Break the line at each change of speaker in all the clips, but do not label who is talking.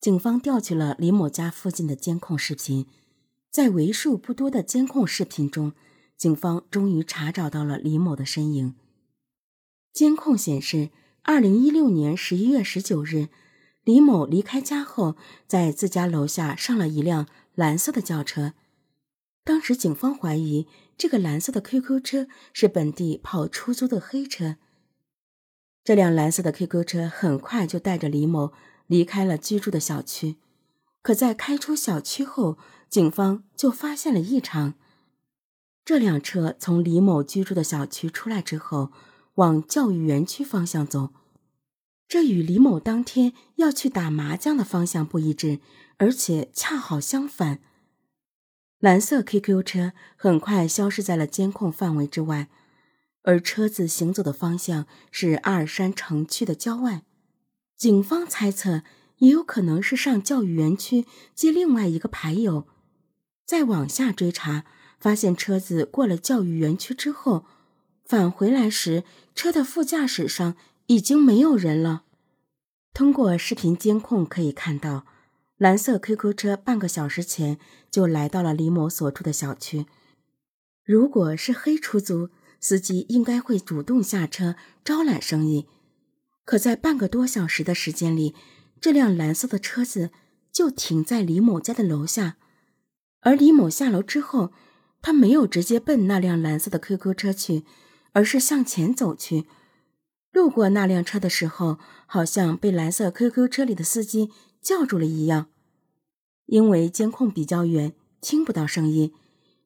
警方调取了李某家附近的监控视频，在为数不多的监控视频中，警方终于查找到了李某的身影。监控显示，二零一六年十一月十九日，李某离开家后，在自家楼下上了一辆蓝色的轿车。当时，警方怀疑这个蓝色的 QQ 车是本地跑出租的黑车。这辆蓝色的 QQ 车很快就带着李某。离开了居住的小区，可在开出小区后，警方就发现了异常。这辆车从李某居住的小区出来之后，往教育园区方向走，这与李某当天要去打麻将的方向不一致，而且恰好相反。蓝色 QQ 车很快消失在了监控范围之外，而车子行走的方向是阿尔山城区的郊外。警方猜测，也有可能是上教育园区接另外一个牌友。再往下追查，发现车子过了教育园区之后，返回来时，车的副驾驶上已经没有人了。通过视频监控可以看到，蓝色 QQ 车半个小时前就来到了李某所住的小区。如果是黑出租，司机应该会主动下车招揽生意。可在半个多小时的时间里，这辆蓝色的车子就停在李某家的楼下，而李某下楼之后，他没有直接奔那辆蓝色的 QQ 车去，而是向前走去。路过那辆车的时候，好像被蓝色 QQ 车里的司机叫住了一样。因为监控比较远，听不到声音，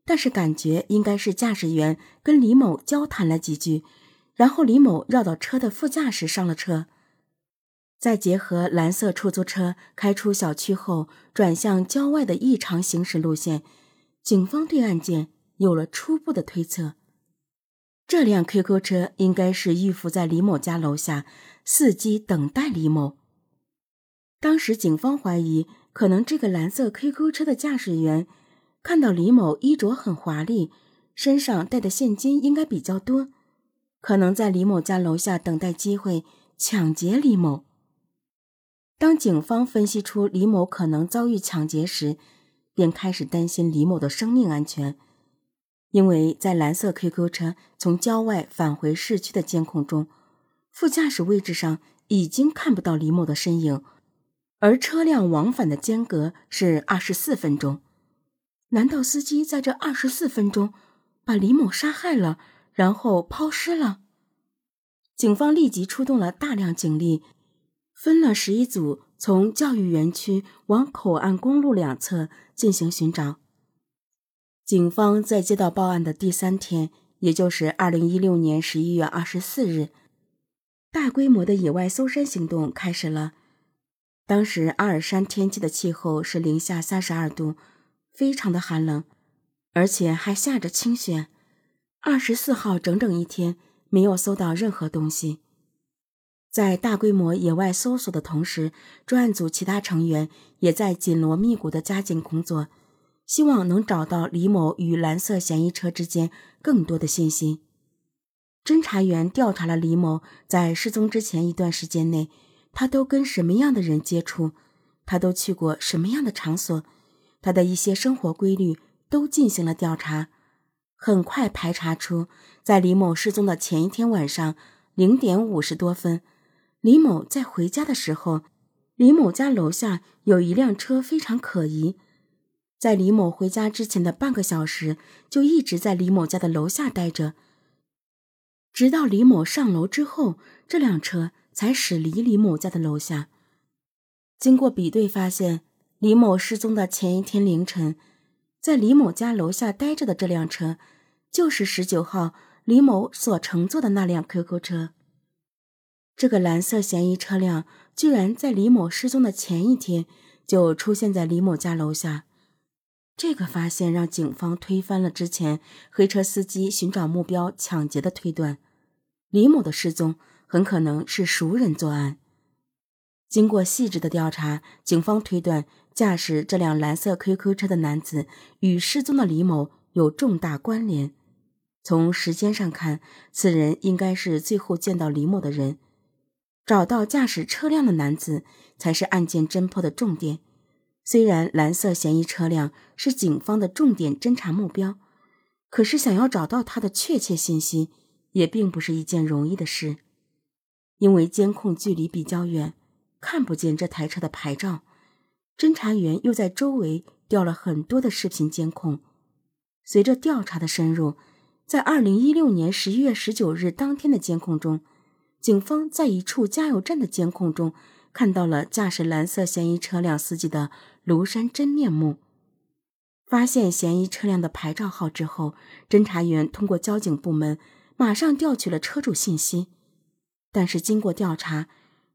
但是感觉应该是驾驶员跟李某交谈了几句。然后李某绕到车的副驾驶上了车，再结合蓝色出租车开出小区后转向郊外的异常行驶路线，警方对案件有了初步的推测。这辆 QQ 车应该是预伏在李某家楼下，伺机等待李某。当时警方怀疑，可能这个蓝色 QQ 车的驾驶员看到李某衣着很华丽，身上带的现金应该比较多。可能在李某家楼下等待机会抢劫李某。当警方分析出李某可能遭遇抢劫时，便开始担心李某的生命安全，因为在蓝色 QQ 车从郊外返回市区的监控中，副驾驶位置上已经看不到李某的身影，而车辆往返的间隔是二十四分钟。难道司机在这二十四分钟把李某杀害了？然后抛尸了。警方立即出动了大量警力，分了十一组，从教育园区往口岸公路两侧进行寻找。警方在接到报案的第三天，也就是二零一六年十一月二十四日，大规模的野外搜山行动开始了。当时阿尔山天气的气候是零下三十二度，非常的寒冷，而且还下着清雪。二十四号整整一天没有搜到任何东西，在大规模野外搜索的同时，专案组其他成员也在紧锣密鼓的加紧工作，希望能找到李某与蓝色嫌疑车之间更多的信息。侦查员调查了李某在失踪之前一段时间内，他都跟什么样的人接触，他都去过什么样的场所，他的一些生活规律都进行了调查。很快排查出，在李某失踪的前一天晚上零点五十多分，李某在回家的时候，李某家楼下有一辆车非常可疑。在李某回家之前的半个小时，就一直在李某家的楼下待着，直到李某上楼之后，这辆车才驶离李某家的楼下。经过比对，发现李某失踪的前一天凌晨。在李某家楼下待着的这辆车，就是十九号李某所乘坐的那辆 QQ 车。这个蓝色嫌疑车辆居然在李某失踪的前一天就出现在李某家楼下，这个发现让警方推翻了之前黑车司机寻找目标抢劫的推断。李某的失踪很可能是熟人作案。经过细致的调查，警方推断。驾驶这辆蓝色 QQ 车的男子与失踪的李某有重大关联。从时间上看，此人应该是最后见到李某的人。找到驾驶车辆的男子，才是案件侦破的重点。虽然蓝色嫌疑车辆是警方的重点侦查目标，可是想要找到他的确切信息，也并不是一件容易的事。因为监控距离比较远，看不见这台车的牌照，侦查员又在周围调了很多的视频监控。随着调查的深入，在二零一六年十一月十九日当天的监控中，警方在一处加油站的监控中看到了驾驶蓝色嫌疑车辆司机的庐山真面目。发现嫌疑车辆的牌照号之后，侦查员通过交警部门马上调取了车主信息，但是经过调查，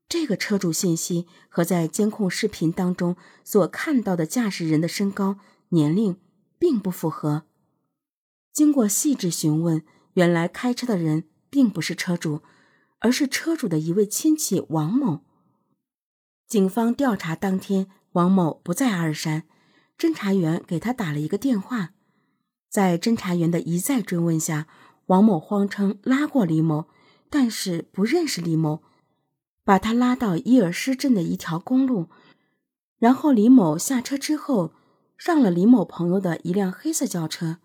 这个车主信息和在监控视频当中所看到的驾驶人的身高、年龄并不符合。经过细致询问，原来开车的人并不是车主，而是车主的一位亲戚王某。警方调查当天，王某不在二山，侦查员给他打了一个电话。在侦查员的一再追问下，王某谎称拉过李某，但是不认识李某，把他拉到伊尔施镇的一条公路，然后李某下车之后，上了李某朋友的一辆黑色轿车。